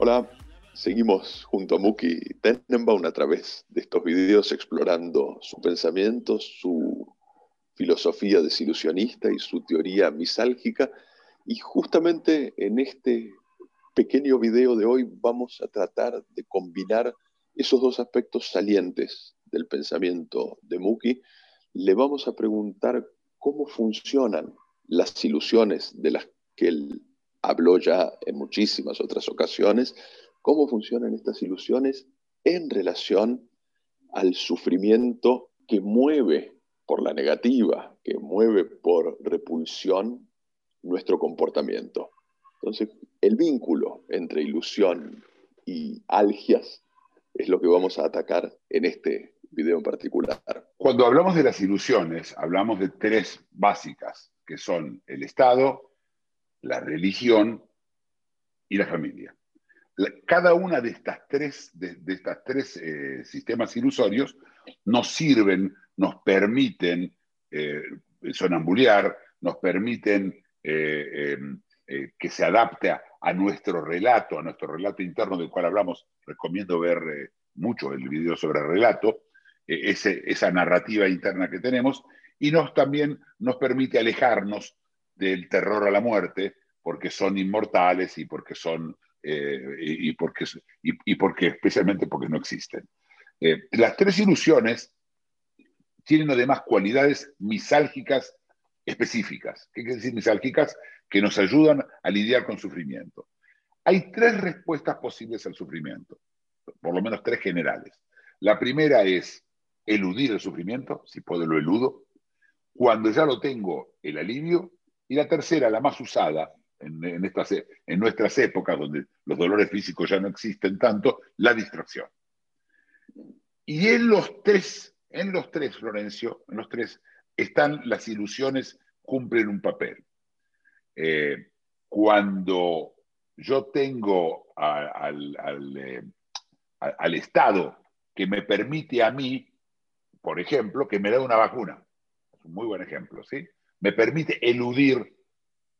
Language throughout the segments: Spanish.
Hola, seguimos junto a Muki Tenenbaum a través de estos videos explorando su pensamiento, su filosofía desilusionista y su teoría misálgica. Y justamente en este pequeño video de hoy vamos a tratar de combinar esos dos aspectos salientes del pensamiento de Muki. Le vamos a preguntar cómo funcionan las ilusiones de las que él habló ya en muchísimas otras ocasiones, cómo funcionan estas ilusiones en relación al sufrimiento que mueve por la negativa, que mueve por repulsión nuestro comportamiento. Entonces, el vínculo entre ilusión y algias es lo que vamos a atacar en este video en particular. Cuando hablamos de las ilusiones, hablamos de tres básicas, que son el Estado, la religión y la familia. cada una de estas tres, de, estas tres eh, sistemas ilusorios nos sirven, nos permiten eh, sonambulear, nos permiten eh, em, eh, que se adapte a, nuestro relato, a nuestro relato interno del cual hablamos. Recomiendo ver eh, mucho el video sobre el relato, esa narrativa interna que tenemos, y nos también nos permite alejarnos del terror a la muerte, porque son inmortales y porque son, y, porque, y, porque, especialmente porque no existen. las tres ilusiones tienen además cualidades misálgicas específicas. ¿Qué quiere decir misálgicas? Que nos ayudan a lidiar con sufrimiento. Hay tres respuestas posibles al sufrimiento, por lo menos tres generales. La primera es eludir el sufrimiento, si puedo lo eludo. Cuando ya lo tengo, el alivio. Y la tercera, la más usada en, estas, en nuestras épocas, donde los dolores físicos ya no existen tanto, la distracción. Y en los tres, en los tres, Florencio, en los tres, están las ilusiones, cumplen un papel. Eh, cuando yo tengo eh, al, Estado que me permite a mí, por ejemplo, que me dé una vacuna, es un muy buen ejemplo, ¿sí? Me permite eludir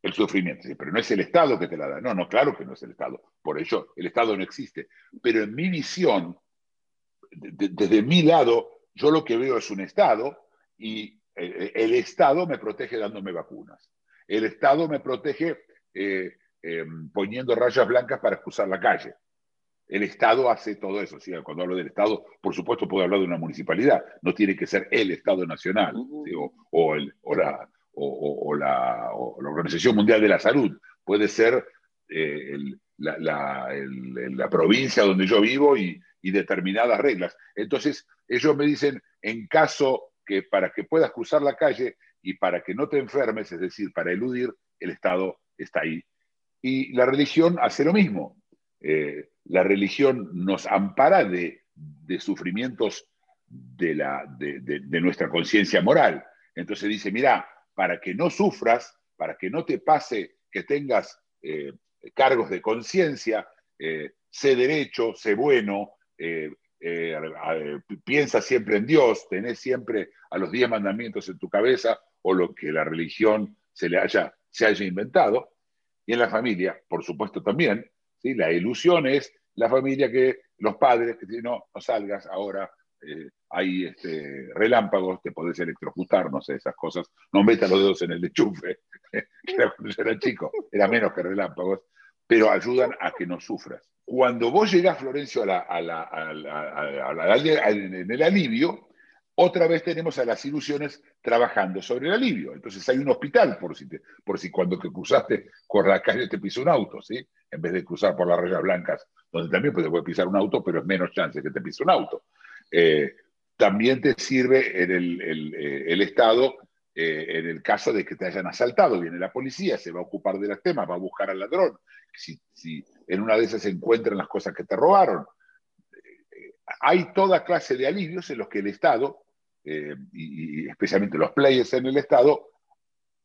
el sufrimiento, pero no es el Estado que te la da, no, no, claro que no es el Estado, por ello el Estado no existe, pero en mi visión, desde mi lado, yo lo que veo es un Estado y el Estado me protege dándome vacunas. El Estado me protege eh, em, poniendo rayas blancas para cruzar la calle. El Estado hace todo eso. Cuando hablo del Estado, por supuesto, puedo hablar de una municipalidad. No tiene que ser el Estado nacional o, la, Organización Mundial de la Salud. Puede ser eh, la, provincia donde yo vivo y determinadas reglas. Entonces, ellos me dicen, en caso que para que puedas cruzar la calle y para que no te enfermes, es decir, para eludir, el Estado está ahí. Y la religión hace lo mismo. Eh, la religión nos ampara de, sufrimientos de, la, de, nuestra conciencia moral. Entonces dice, mira, para que no sufras, para que no te pase que tengas eh, cargos de conciencia, eh, sé derecho, sé bueno, piensa siempre en Dios, tenés siempre a los diez mandamientos en tu cabeza o lo que la religión se le haya, se haya inventado. Y en la familia, por supuesto también, ¿sí? la ilusión es la familia que los padres que dicen, no, no salgas ahora, eh, hay este, relámpagos, te podés electrocutar, no sé, esas cosas, no metas los dedos en el enchufe, cuando yo era chico, era menos que relámpagos, pero ayudan a que no sufras. Cuando vos llegás, Florencio, en el alivio, otra vez tenemos a las ilusiones trabajando sobre el alivio. Entonces hay un hospital por si, por si cuando te cruzaste por la calle te pisó un auto, ¿sí? En vez de cruzar por las rayas blancas, donde también puede pisar un auto, pero es menos chance que te pise un auto. Eh, también te sirve en el, eh, Estado eh, en el caso de que te hayan asaltado. Viene la policía, se va a ocupar de los temas, va a buscar al ladrón. Si, si en una de esas se encuentran las cosas que te robaron. Hay toda clase de alivios en los que el Estado, eh, y, especialmente los players en el Estado,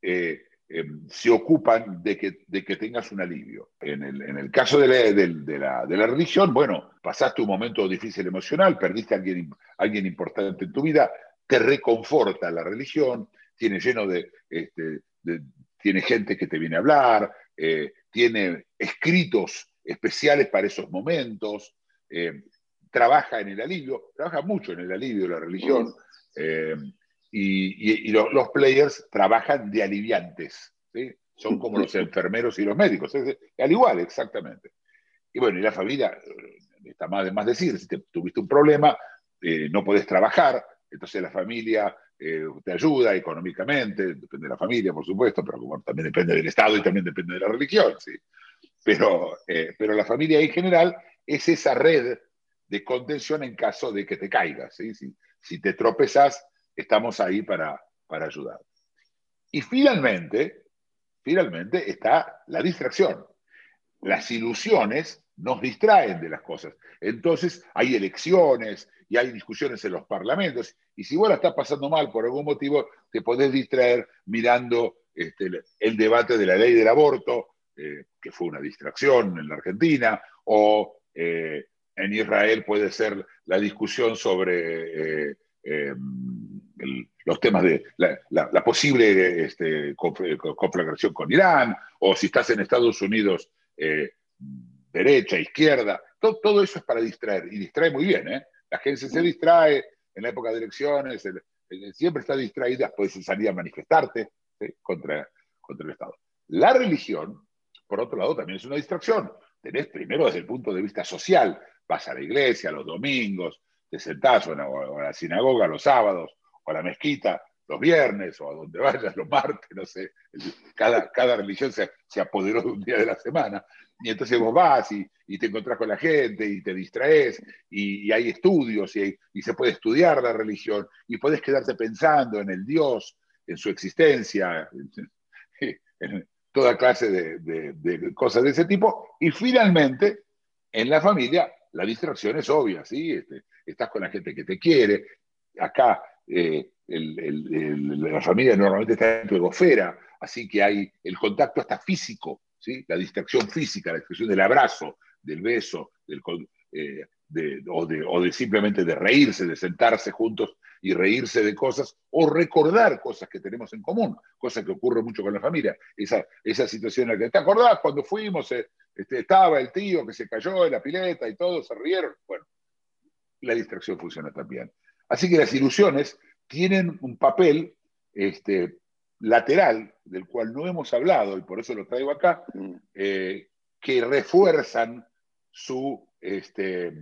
eh, eh, se ocupan de que, de que tengas un alivio. En el, caso de la, de, la, religión, bueno, pasaste un momento difícil emocional, perdiste a alguien, alguien importante en tu vida, te reconforta la religión, tiene lleno de, este, tiene gente que te viene a hablar, eh, tiene escritos especiales para esos momentos, eh, trabaja en el alivio, trabaja mucho en el alivio de la religión y, los players trabajan de aliviantes, son como los enfermeros y los médicos, al igual, exactamente. Y bueno, y la familia, eh, está más de más decir, si tuviste un problema, eh, no podés trabajar, entonces la familia eh, te ayuda económicamente, depende de la familia, por supuesto, pero también depende del Estado y también depende de la religión, ¿sí? Pero, pero la familia en general es esa red de contención en caso de que te caigas. Si, te tropezas, estamos ahí para, para ayudar. Y finalmente, finalmente está la distracción. Las ilusiones nos distraen de las cosas. Entonces hay elecciones y hay discusiones en los parlamentos. Y si vos la estás pasando mal por algún motivo, te podés distraer mirando este, el debate de la ley del aborto, eh, que fue una distracción en la Argentina, o eh, en Israel puede ser la discusión sobre eh, los temas de la, posible este, conflagración con Irán, o si estás en Estados Unidos, derecha, izquierda, todo, eso es para distraer, y distrae muy bien, ¿eh? La gente se distrae en la época de elecciones, siempre está distraída, puedes salir a manifestarte contra, contra el Estado. La religión, por otro lado, también es una distracción. Tenés primero desde el punto de vista social, vas a la iglesia los domingos, te sentás o a la sinagoga los sábados, o a la mezquita los viernes o a donde vayas los martes, no sé, cada, cada religión se, se, apoderó de un día de la semana, y entonces vos vas y, te encontrás con la gente y te distraes y, hay estudios y, se puede estudiar la religión y puedes quedarte pensando en el Dios, en su existencia, en, toda clase de, de, cosas de ese tipo, y finalmente en la familia la distracción es obvia, ¿sí? Este, estás con la gente que te quiere, acá eh, la familia normalmente está en tu egosfera, así que hay el contacto hasta físico, ¿sí? la distracción física, la expresión del abrazo, del beso, del, eh, o, de, simplemente de reírse, de sentarse juntos y reírse de cosas, o recordar cosas que tenemos en común, cosas que ocurren mucho con la familia. Esa, esa situación en la que te acordás cuando fuimos, eh, este, estaba el tío que se cayó en la pileta y todos se rieron. Bueno, la distracción funciona también. Así que las ilusiones tienen un papel este, lateral, del cual no hemos hablado, y por eso lo traigo acá, mm. eh, que refuerzan su, este,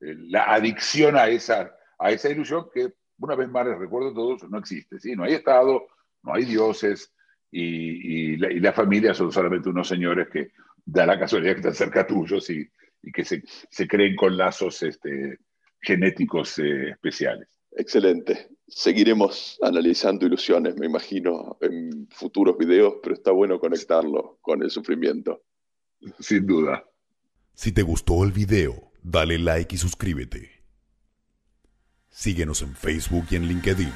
la adicción a esa, a esa ilusión que, una vez más les recuerdo a todos, no existe. ¿sí? No hay Estado, no hay dioses, y, la, familia son solamente unos señores que da la casualidad que están cerca tuyos y, y que se, se, creen con lazos este, genéticos eh, especiales. Excelente. Seguiremos analizando ilusiones, me imagino, en futuros videos, pero está bueno conectarlo con el sufrimiento. Sin duda. Si te gustó el video, dale like y suscríbete. Síguenos en Facebook y en LinkedIn.